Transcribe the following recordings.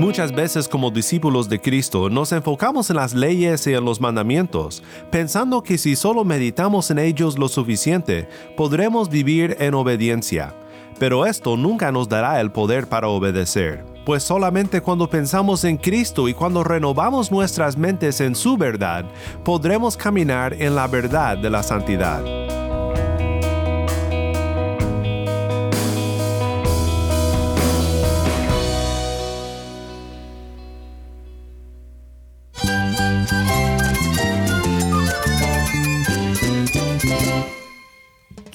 Muchas veces como discípulos de Cristo nos enfocamos en las leyes y en los mandamientos, pensando que si solo meditamos en ellos lo suficiente, podremos vivir en obediencia. Pero esto nunca nos dará el poder para obedecer, pues solamente cuando pensamos en Cristo y cuando renovamos nuestras mentes en su verdad, podremos caminar en la verdad de la santidad.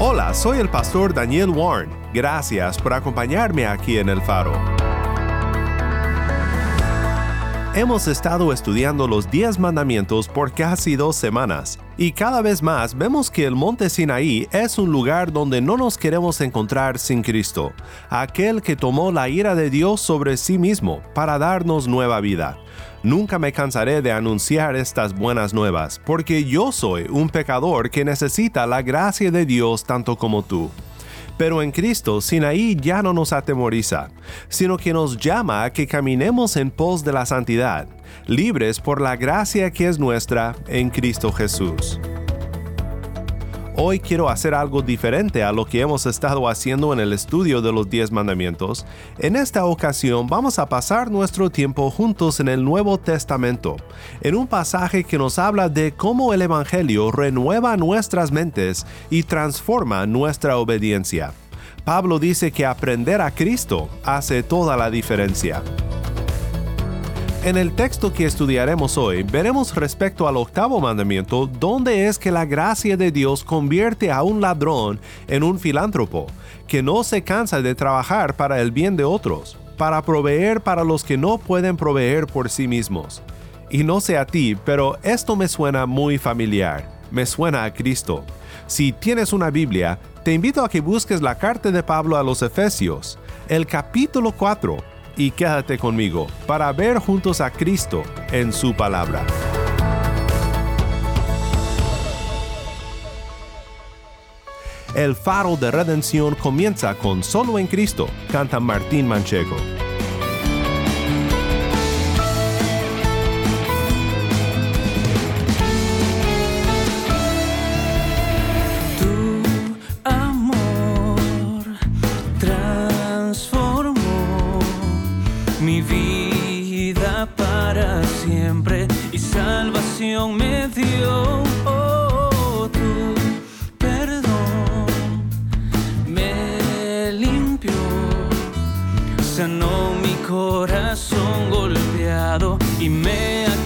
Hola, soy el pastor Daniel Warren. Gracias por acompañarme aquí en El Faro. Hemos estado estudiando los 10 mandamientos por casi dos semanas y cada vez más vemos que el monte Sinaí es un lugar donde no nos queremos encontrar sin Cristo, aquel que tomó la ira de Dios sobre sí mismo para darnos nueva vida. Nunca me cansaré de anunciar estas buenas nuevas, porque yo soy un pecador que necesita la gracia de Dios tanto como tú. Pero en Cristo, Sinaí ya no nos atemoriza, sino que nos llama a que caminemos en pos de la santidad, libres por la gracia que es nuestra en Cristo Jesús. Hoy quiero hacer algo diferente a lo que hemos estado haciendo en el estudio de los diez mandamientos. En esta ocasión vamos a pasar nuestro tiempo juntos en el Nuevo Testamento, en un pasaje que nos habla de cómo el Evangelio renueva nuestras mentes y transforma nuestra obediencia. Pablo dice que aprender a Cristo hace toda la diferencia. En el texto que estudiaremos hoy, veremos respecto al octavo mandamiento dónde es que la gracia de Dios convierte a un ladrón en un filántropo, que no se cansa de trabajar para el bien de otros, para proveer para los que no pueden proveer por sí mismos. Y no sé a ti, pero esto me suena muy familiar, me suena a Cristo. Si tienes una Biblia, te invito a que busques la carta de Pablo a los Efesios, el capítulo 4 y quédate conmigo para ver juntos a Cristo en su palabra. El faro de redención comienza con Solo en Cristo, canta Martín Manchego.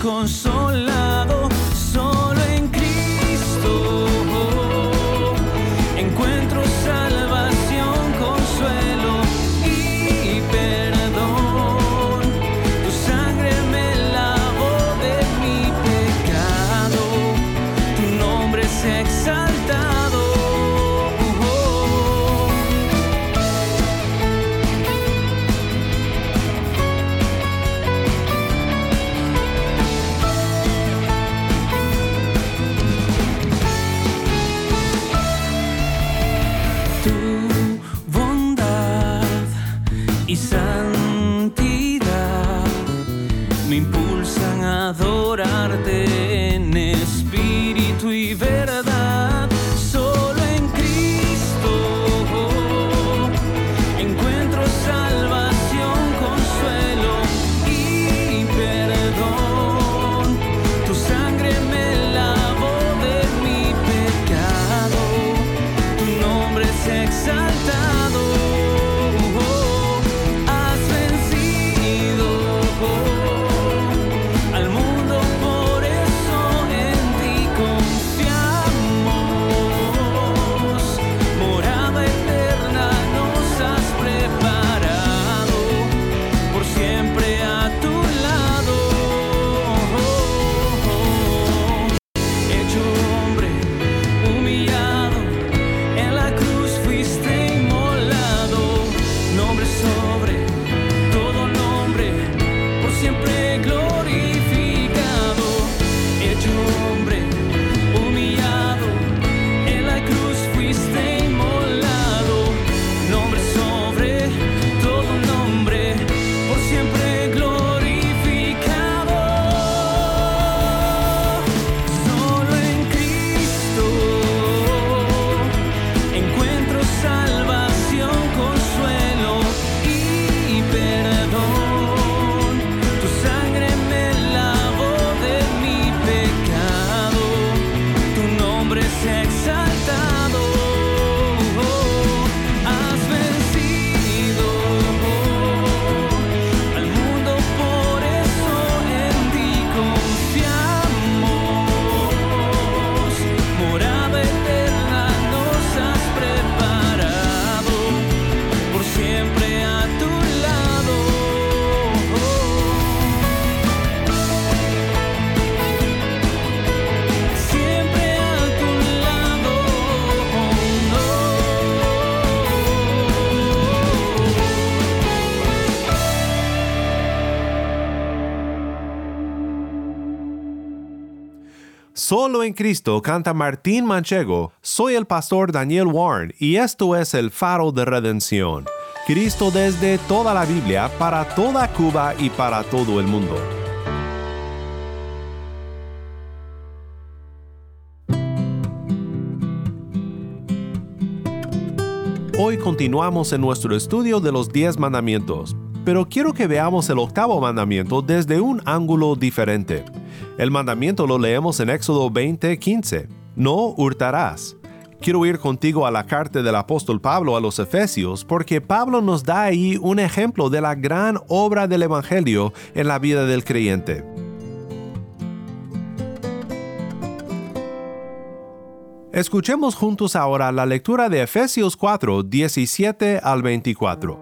consola. Solo en Cristo canta Martín Manchego. Soy el pastor Daniel Warren y esto es el faro de redención. Cristo desde toda la Biblia, para toda Cuba y para todo el mundo. Hoy continuamos en nuestro estudio de los diez mandamientos, pero quiero que veamos el octavo mandamiento desde un ángulo diferente. El mandamiento lo leemos en Éxodo 20:15. No hurtarás. Quiero ir contigo a la carta del apóstol Pablo a los Efesios porque Pablo nos da ahí un ejemplo de la gran obra del Evangelio en la vida del creyente. Escuchemos juntos ahora la lectura de Efesios 4, 17 al 24.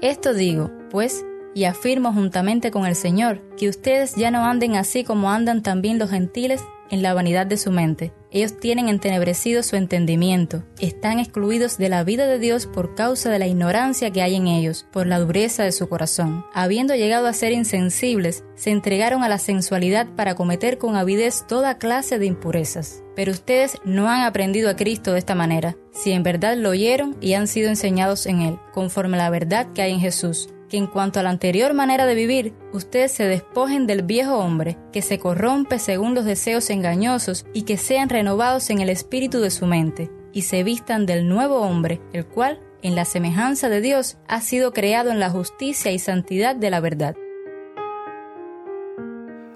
Esto digo, pues, y afirmo juntamente con el Señor, que ustedes ya no anden así como andan también los gentiles en la vanidad de su mente. Ellos tienen entenebrecido su entendimiento, están excluidos de la vida de Dios por causa de la ignorancia que hay en ellos, por la dureza de su corazón. Habiendo llegado a ser insensibles, se entregaron a la sensualidad para cometer con avidez toda clase de impurezas. Pero ustedes no han aprendido a Cristo de esta manera, si en verdad lo oyeron y han sido enseñados en Él, conforme a la verdad que hay en Jesús en cuanto a la anterior manera de vivir, ustedes se despojen del viejo hombre, que se corrompe según los deseos engañosos, y que sean renovados en el espíritu de su mente, y se vistan del nuevo hombre, el cual, en la semejanza de Dios, ha sido creado en la justicia y santidad de la verdad.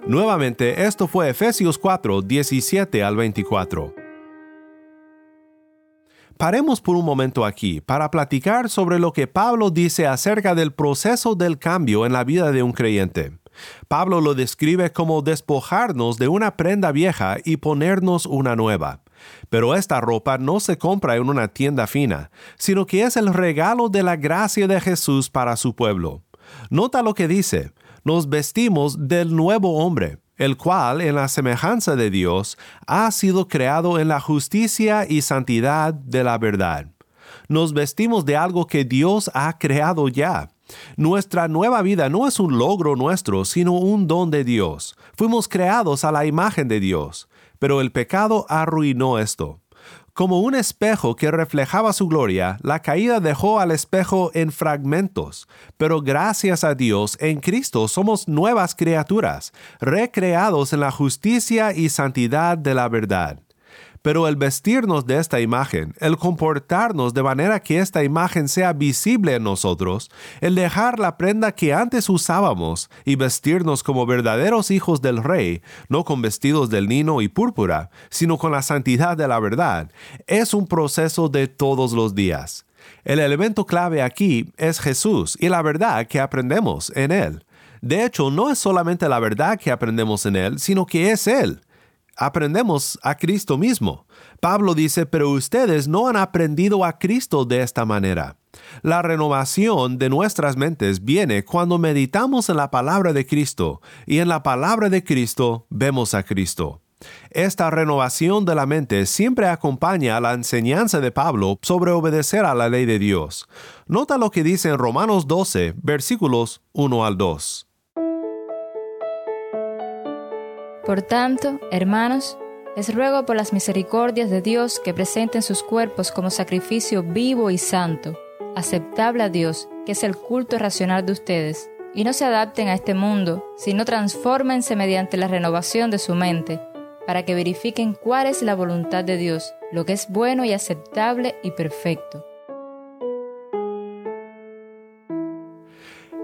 Nuevamente, esto fue Efesios 4, 17 al 24. Paremos por un momento aquí para platicar sobre lo que Pablo dice acerca del proceso del cambio en la vida de un creyente. Pablo lo describe como despojarnos de una prenda vieja y ponernos una nueva. Pero esta ropa no se compra en una tienda fina, sino que es el regalo de la gracia de Jesús para su pueblo. Nota lo que dice, nos vestimos del nuevo hombre el cual, en la semejanza de Dios, ha sido creado en la justicia y santidad de la verdad. Nos vestimos de algo que Dios ha creado ya. Nuestra nueva vida no es un logro nuestro, sino un don de Dios. Fuimos creados a la imagen de Dios, pero el pecado arruinó esto. Como un espejo que reflejaba su gloria, la caída dejó al espejo en fragmentos, pero gracias a Dios en Cristo somos nuevas criaturas, recreados en la justicia y santidad de la verdad. Pero el vestirnos de esta imagen, el comportarnos de manera que esta imagen sea visible en nosotros, el dejar la prenda que antes usábamos y vestirnos como verdaderos hijos del Rey, no con vestidos del lino y púrpura, sino con la santidad de la verdad, es un proceso de todos los días. El elemento clave aquí es Jesús y la verdad que aprendemos en Él. De hecho, no es solamente la verdad que aprendemos en Él, sino que es Él aprendemos a Cristo mismo. Pablo dice, pero ustedes no han aprendido a Cristo de esta manera. La renovación de nuestras mentes viene cuando meditamos en la palabra de Cristo y en la palabra de Cristo vemos a Cristo. Esta renovación de la mente siempre acompaña a la enseñanza de Pablo sobre obedecer a la ley de Dios. Nota lo que dice en Romanos 12, versículos 1 al 2. Por tanto, hermanos, les ruego por las misericordias de Dios que presenten sus cuerpos como sacrificio vivo y santo, aceptable a Dios, que es el culto racional de ustedes, y no se adapten a este mundo, sino transfórmense mediante la renovación de su mente, para que verifiquen cuál es la voluntad de Dios, lo que es bueno y aceptable y perfecto.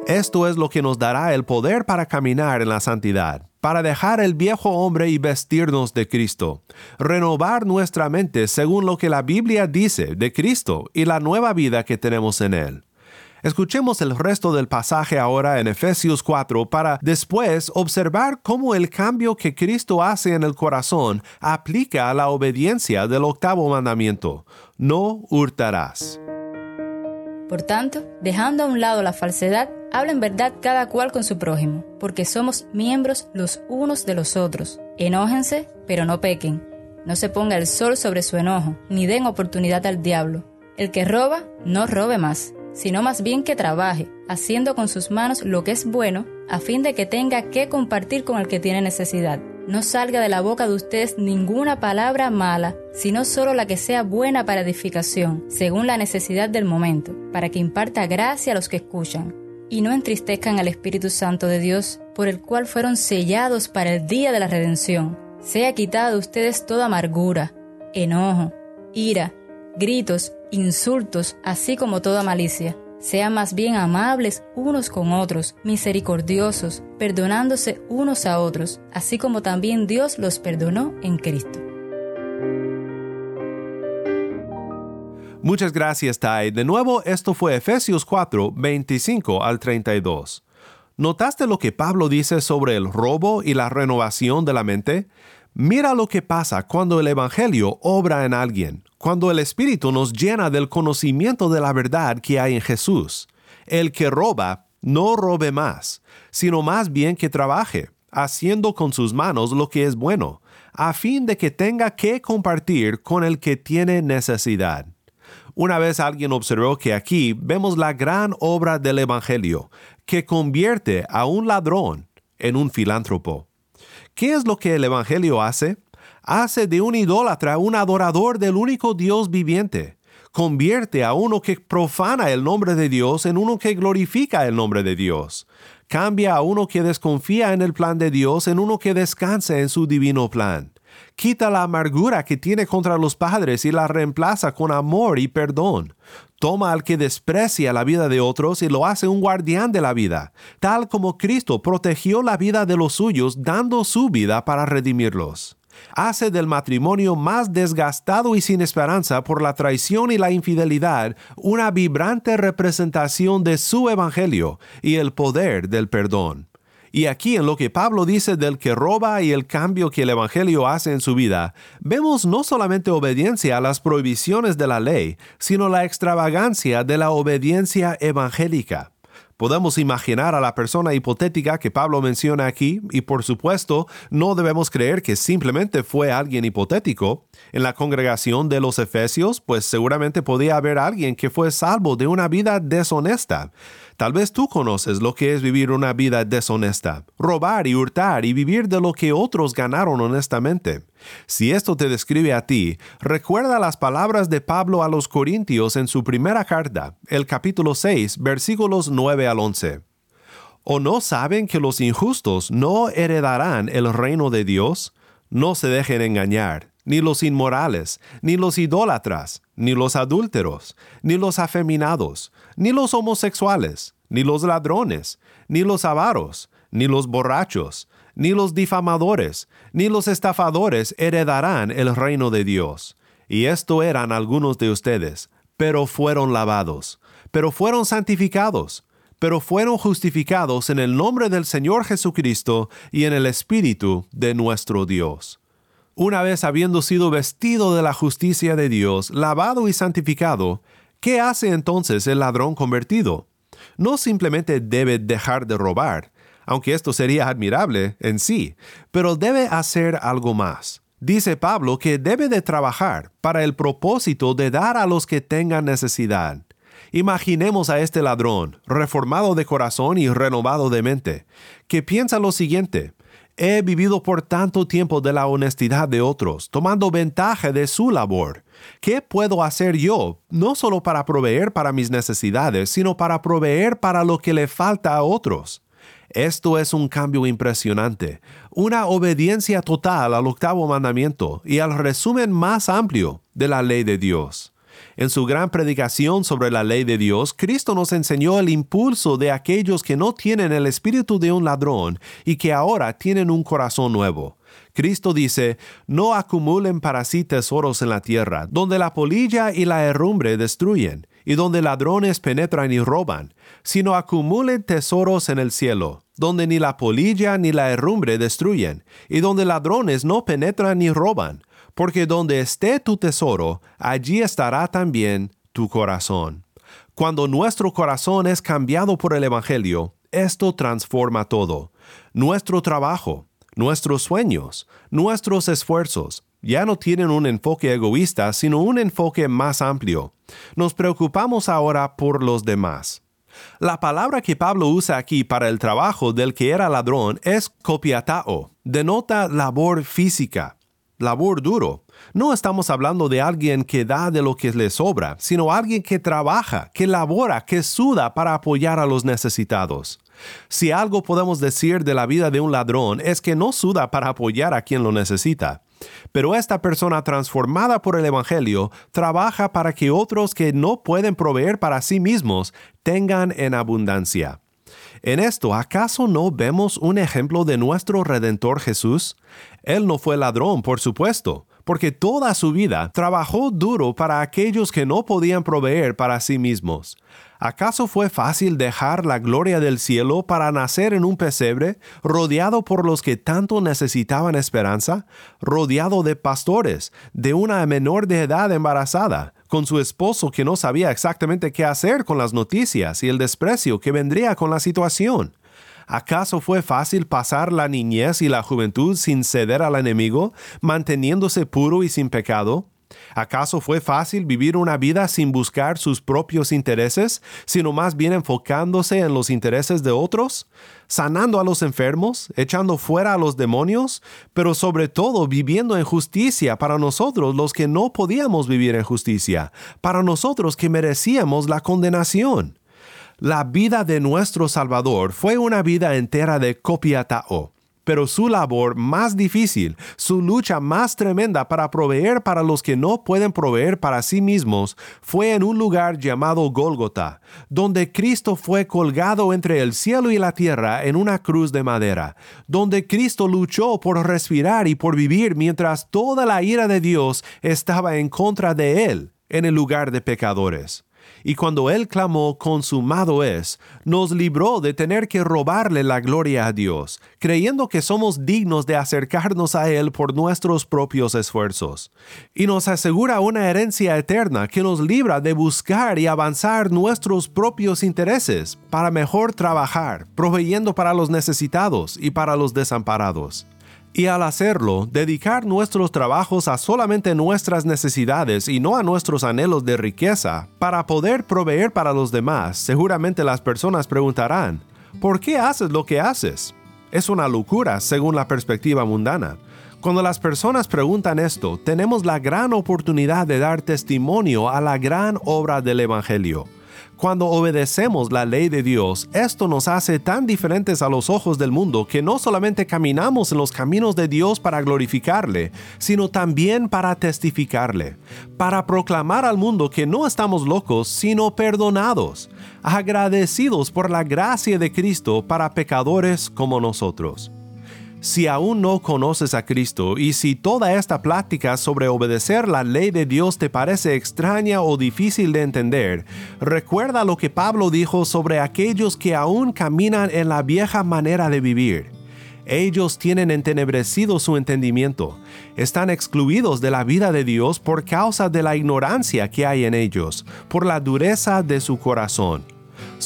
Esto es lo que nos dará el poder para caminar en la santidad, para dejar el viejo hombre y vestirnos de Cristo, renovar nuestra mente según lo que la Biblia dice de Cristo y la nueva vida que tenemos en Él. Escuchemos el resto del pasaje ahora en Efesios 4 para después observar cómo el cambio que Cristo hace en el corazón aplica a la obediencia del octavo mandamiento. No hurtarás. Por tanto, dejando a un lado la falsedad, habla en verdad cada cual con su prójimo, porque somos miembros los unos de los otros. Enójense, pero no pequen. No se ponga el sol sobre su enojo, ni den oportunidad al diablo. El que roba, no robe más, sino más bien que trabaje, haciendo con sus manos lo que es bueno a fin de que tenga que compartir con el que tiene necesidad. No salga de la boca de ustedes ninguna palabra mala, sino solo la que sea buena para edificación, según la necesidad del momento, para que imparta gracia a los que escuchan. Y no entristezcan al Espíritu Santo de Dios, por el cual fueron sellados para el día de la redención. Sea quitada de ustedes toda amargura, enojo, ira, gritos, insultos, así como toda malicia sean más bien amables unos con otros, misericordiosos, perdonándose unos a otros, así como también Dios los perdonó en Cristo. Muchas gracias, Tai. De nuevo, esto fue Efesios 4, 25 al 32. ¿Notaste lo que Pablo dice sobre el robo y la renovación de la mente? Mira lo que pasa cuando el Evangelio obra en alguien, cuando el Espíritu nos llena del conocimiento de la verdad que hay en Jesús. El que roba, no robe más, sino más bien que trabaje, haciendo con sus manos lo que es bueno, a fin de que tenga que compartir con el que tiene necesidad. Una vez alguien observó que aquí vemos la gran obra del Evangelio, que convierte a un ladrón en un filántropo. ¿Qué es lo que el Evangelio hace? Hace de un idólatra un adorador del único Dios viviente. Convierte a uno que profana el nombre de Dios en uno que glorifica el nombre de Dios. Cambia a uno que desconfía en el plan de Dios en uno que descansa en su divino plan. Quita la amargura que tiene contra los padres y la reemplaza con amor y perdón. Toma al que desprecia la vida de otros y lo hace un guardián de la vida, tal como Cristo protegió la vida de los suyos dando su vida para redimirlos hace del matrimonio más desgastado y sin esperanza por la traición y la infidelidad una vibrante representación de su evangelio y el poder del perdón. Y aquí en lo que Pablo dice del que roba y el cambio que el Evangelio hace en su vida, vemos no solamente obediencia a las prohibiciones de la ley, sino la extravagancia de la obediencia evangélica. Podemos imaginar a la persona hipotética que Pablo menciona aquí y por supuesto no debemos creer que simplemente fue alguien hipotético. En la congregación de los Efesios, pues seguramente podía haber alguien que fue salvo de una vida deshonesta. Tal vez tú conoces lo que es vivir una vida deshonesta, robar y hurtar y vivir de lo que otros ganaron honestamente. Si esto te describe a ti, recuerda las palabras de Pablo a los Corintios en su primera carta, el capítulo 6, versículos 9 al 11. ¿O no saben que los injustos no heredarán el reino de Dios? No se dejen engañar ni los inmorales, ni los idólatras, ni los adúlteros, ni los afeminados, ni los homosexuales, ni los ladrones, ni los avaros, ni los borrachos, ni los difamadores, ni los estafadores heredarán el reino de Dios. Y esto eran algunos de ustedes, pero fueron lavados, pero fueron santificados, pero fueron justificados en el nombre del Señor Jesucristo y en el Espíritu de nuestro Dios. Una vez habiendo sido vestido de la justicia de Dios, lavado y santificado, ¿qué hace entonces el ladrón convertido? No simplemente debe dejar de robar, aunque esto sería admirable en sí, pero debe hacer algo más. Dice Pablo que debe de trabajar para el propósito de dar a los que tengan necesidad. Imaginemos a este ladrón, reformado de corazón y renovado de mente, que piensa lo siguiente, He vivido por tanto tiempo de la honestidad de otros, tomando ventaja de su labor. ¿Qué puedo hacer yo, no solo para proveer para mis necesidades, sino para proveer para lo que le falta a otros? Esto es un cambio impresionante, una obediencia total al octavo mandamiento y al resumen más amplio de la ley de Dios. En su gran predicación sobre la ley de Dios, Cristo nos enseñó el impulso de aquellos que no tienen el espíritu de un ladrón y que ahora tienen un corazón nuevo. Cristo dice, no acumulen para sí tesoros en la tierra, donde la polilla y la herrumbre destruyen, y donde ladrones penetran y roban, sino acumulen tesoros en el cielo, donde ni la polilla ni la herrumbre destruyen, y donde ladrones no penetran ni roban porque donde esté tu tesoro, allí estará también tu corazón. Cuando nuestro corazón es cambiado por el Evangelio, esto transforma todo. Nuestro trabajo, nuestros sueños, nuestros esfuerzos, ya no tienen un enfoque egoísta, sino un enfoque más amplio. Nos preocupamos ahora por los demás. La palabra que Pablo usa aquí para el trabajo del que era ladrón es copiatao, denota labor física, labor duro. No estamos hablando de alguien que da de lo que le sobra, sino alguien que trabaja, que labora, que suda para apoyar a los necesitados. Si algo podemos decir de la vida de un ladrón es que no suda para apoyar a quien lo necesita. Pero esta persona transformada por el Evangelio trabaja para que otros que no pueden proveer para sí mismos tengan en abundancia. En esto, ¿acaso no vemos un ejemplo de nuestro Redentor Jesús? Él no fue ladrón, por supuesto, porque toda su vida trabajó duro para aquellos que no podían proveer para sí mismos. ¿Acaso fue fácil dejar la gloria del cielo para nacer en un pesebre, rodeado por los que tanto necesitaban esperanza, rodeado de pastores, de una menor de edad embarazada, con su esposo que no sabía exactamente qué hacer con las noticias y el desprecio que vendría con la situación? ¿Acaso fue fácil pasar la niñez y la juventud sin ceder al enemigo, manteniéndose puro y sin pecado? ¿Acaso fue fácil vivir una vida sin buscar sus propios intereses, sino más bien enfocándose en los intereses de otros? sanando a los enfermos, echando fuera a los demonios, pero sobre todo viviendo en justicia para nosotros los que no podíamos vivir en justicia, para nosotros que merecíamos la condenación. La vida de nuestro Salvador fue una vida entera de copiatao pero su labor más difícil, su lucha más tremenda para proveer para los que no pueden proveer para sí mismos, fue en un lugar llamado Gólgota, donde Cristo fue colgado entre el cielo y la tierra en una cruz de madera, donde Cristo luchó por respirar y por vivir mientras toda la ira de Dios estaba en contra de él en el lugar de pecadores y cuando Él clamó, consumado es, nos libró de tener que robarle la gloria a Dios, creyendo que somos dignos de acercarnos a Él por nuestros propios esfuerzos. Y nos asegura una herencia eterna que nos libra de buscar y avanzar nuestros propios intereses para mejor trabajar, proveyendo para los necesitados y para los desamparados y al hacerlo, dedicar nuestros trabajos a solamente nuestras necesidades y no a nuestros anhelos de riqueza, para poder proveer para los demás, seguramente las personas preguntarán, ¿por qué haces lo que haces? Es una locura según la perspectiva mundana. Cuando las personas preguntan esto, tenemos la gran oportunidad de dar testimonio a la gran obra del Evangelio cuando obedecemos la ley de Dios, esto nos hace tan diferentes a los ojos del mundo que no solamente caminamos en los caminos de Dios para glorificarle, sino también para testificarle, para proclamar al mundo que no estamos locos, sino perdonados, agradecidos por la gracia de Cristo para pecadores como nosotros. Si aún no conoces a Cristo y si toda esta plática sobre obedecer la ley de Dios te parece extraña o difícil de entender, recuerda lo que Pablo dijo sobre aquellos que aún caminan en la vieja manera de vivir. Ellos tienen entenebrecido su entendimiento, están excluidos de la vida de Dios por causa de la ignorancia que hay en ellos, por la dureza de su corazón.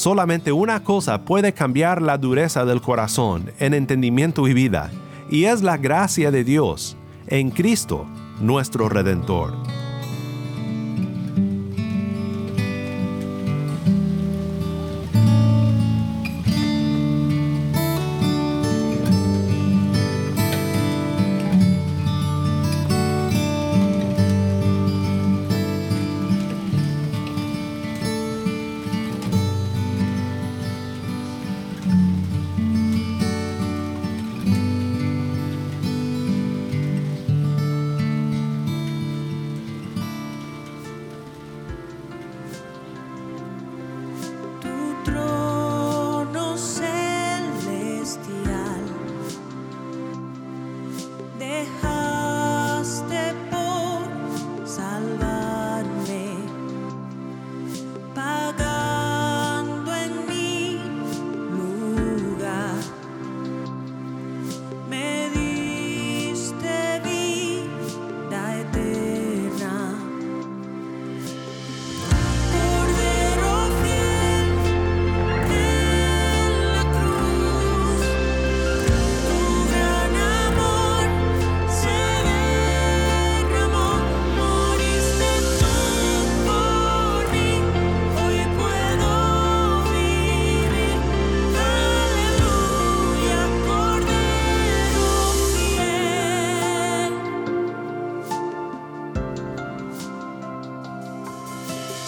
Solamente una cosa puede cambiar la dureza del corazón en entendimiento y vida, y es la gracia de Dios en Cristo, nuestro Redentor.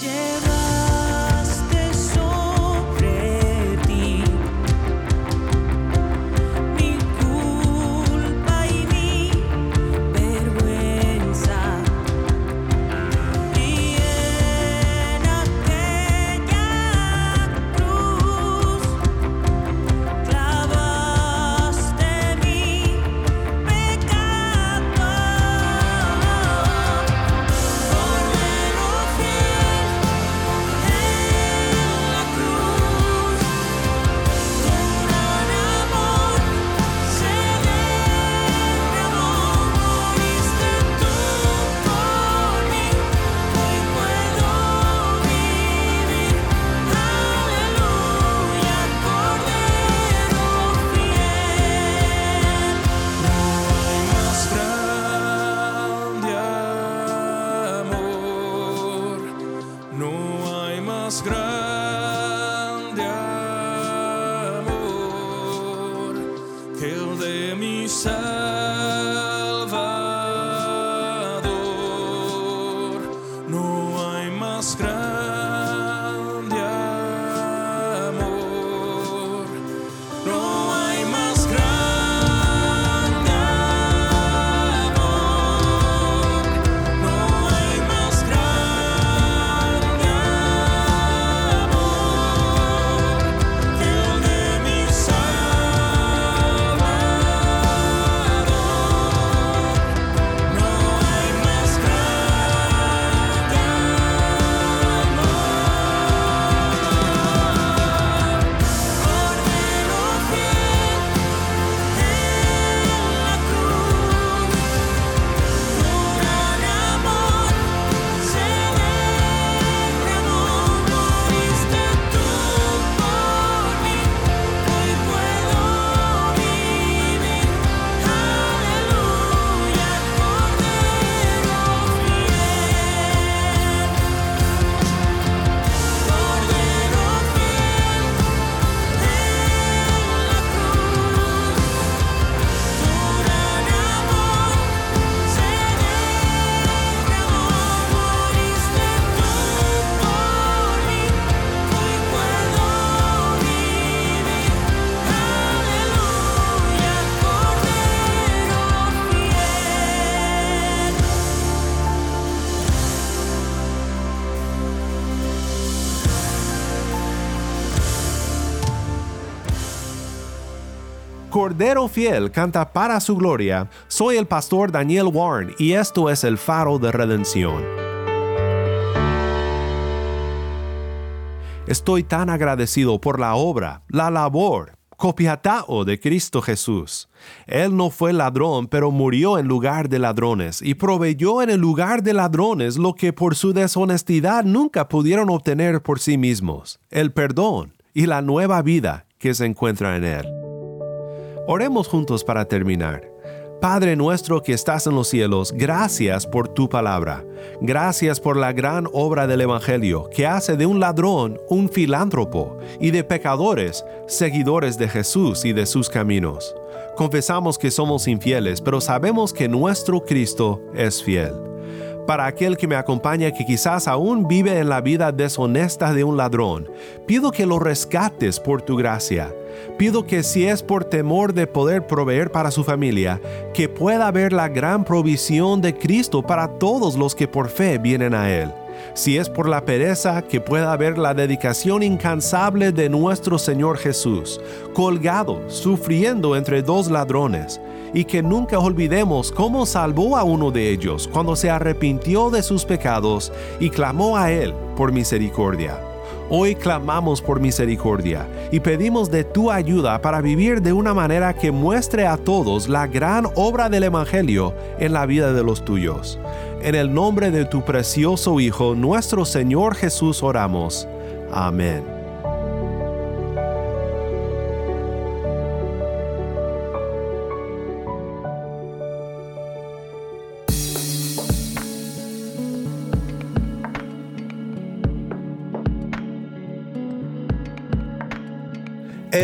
Yeah. Cordero Fiel canta para su gloria. Soy el pastor Daniel Warren y esto es el faro de redención. Estoy tan agradecido por la obra, la labor, copiatao de Cristo Jesús. Él no fue ladrón, pero murió en lugar de ladrones y proveyó en el lugar de ladrones lo que por su deshonestidad nunca pudieron obtener por sí mismos, el perdón y la nueva vida que se encuentra en Él. Oremos juntos para terminar. Padre nuestro que estás en los cielos, gracias por tu palabra. Gracias por la gran obra del Evangelio que hace de un ladrón un filántropo y de pecadores seguidores de Jesús y de sus caminos. Confesamos que somos infieles, pero sabemos que nuestro Cristo es fiel. Para aquel que me acompaña que quizás aún vive en la vida deshonesta de un ladrón, pido que lo rescates por tu gracia. Pido que si es por temor de poder proveer para su familia, que pueda ver la gran provisión de Cristo para todos los que por fe vienen a Él. Si es por la pereza, que pueda ver la dedicación incansable de nuestro Señor Jesús, colgado, sufriendo entre dos ladrones, y que nunca olvidemos cómo salvó a uno de ellos cuando se arrepintió de sus pecados y clamó a Él por misericordia. Hoy clamamos por misericordia y pedimos de tu ayuda para vivir de una manera que muestre a todos la gran obra del Evangelio en la vida de los tuyos. En el nombre de tu precioso Hijo, nuestro Señor Jesús, oramos. Amén.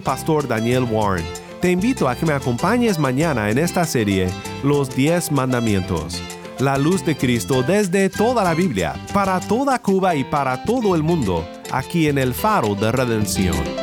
Pastor Daniel Warren. Te invito a que me acompañes mañana en esta serie, Los 10 Mandamientos. La luz de Cristo desde toda la Biblia, para toda Cuba y para todo el mundo, aquí en el faro de redención.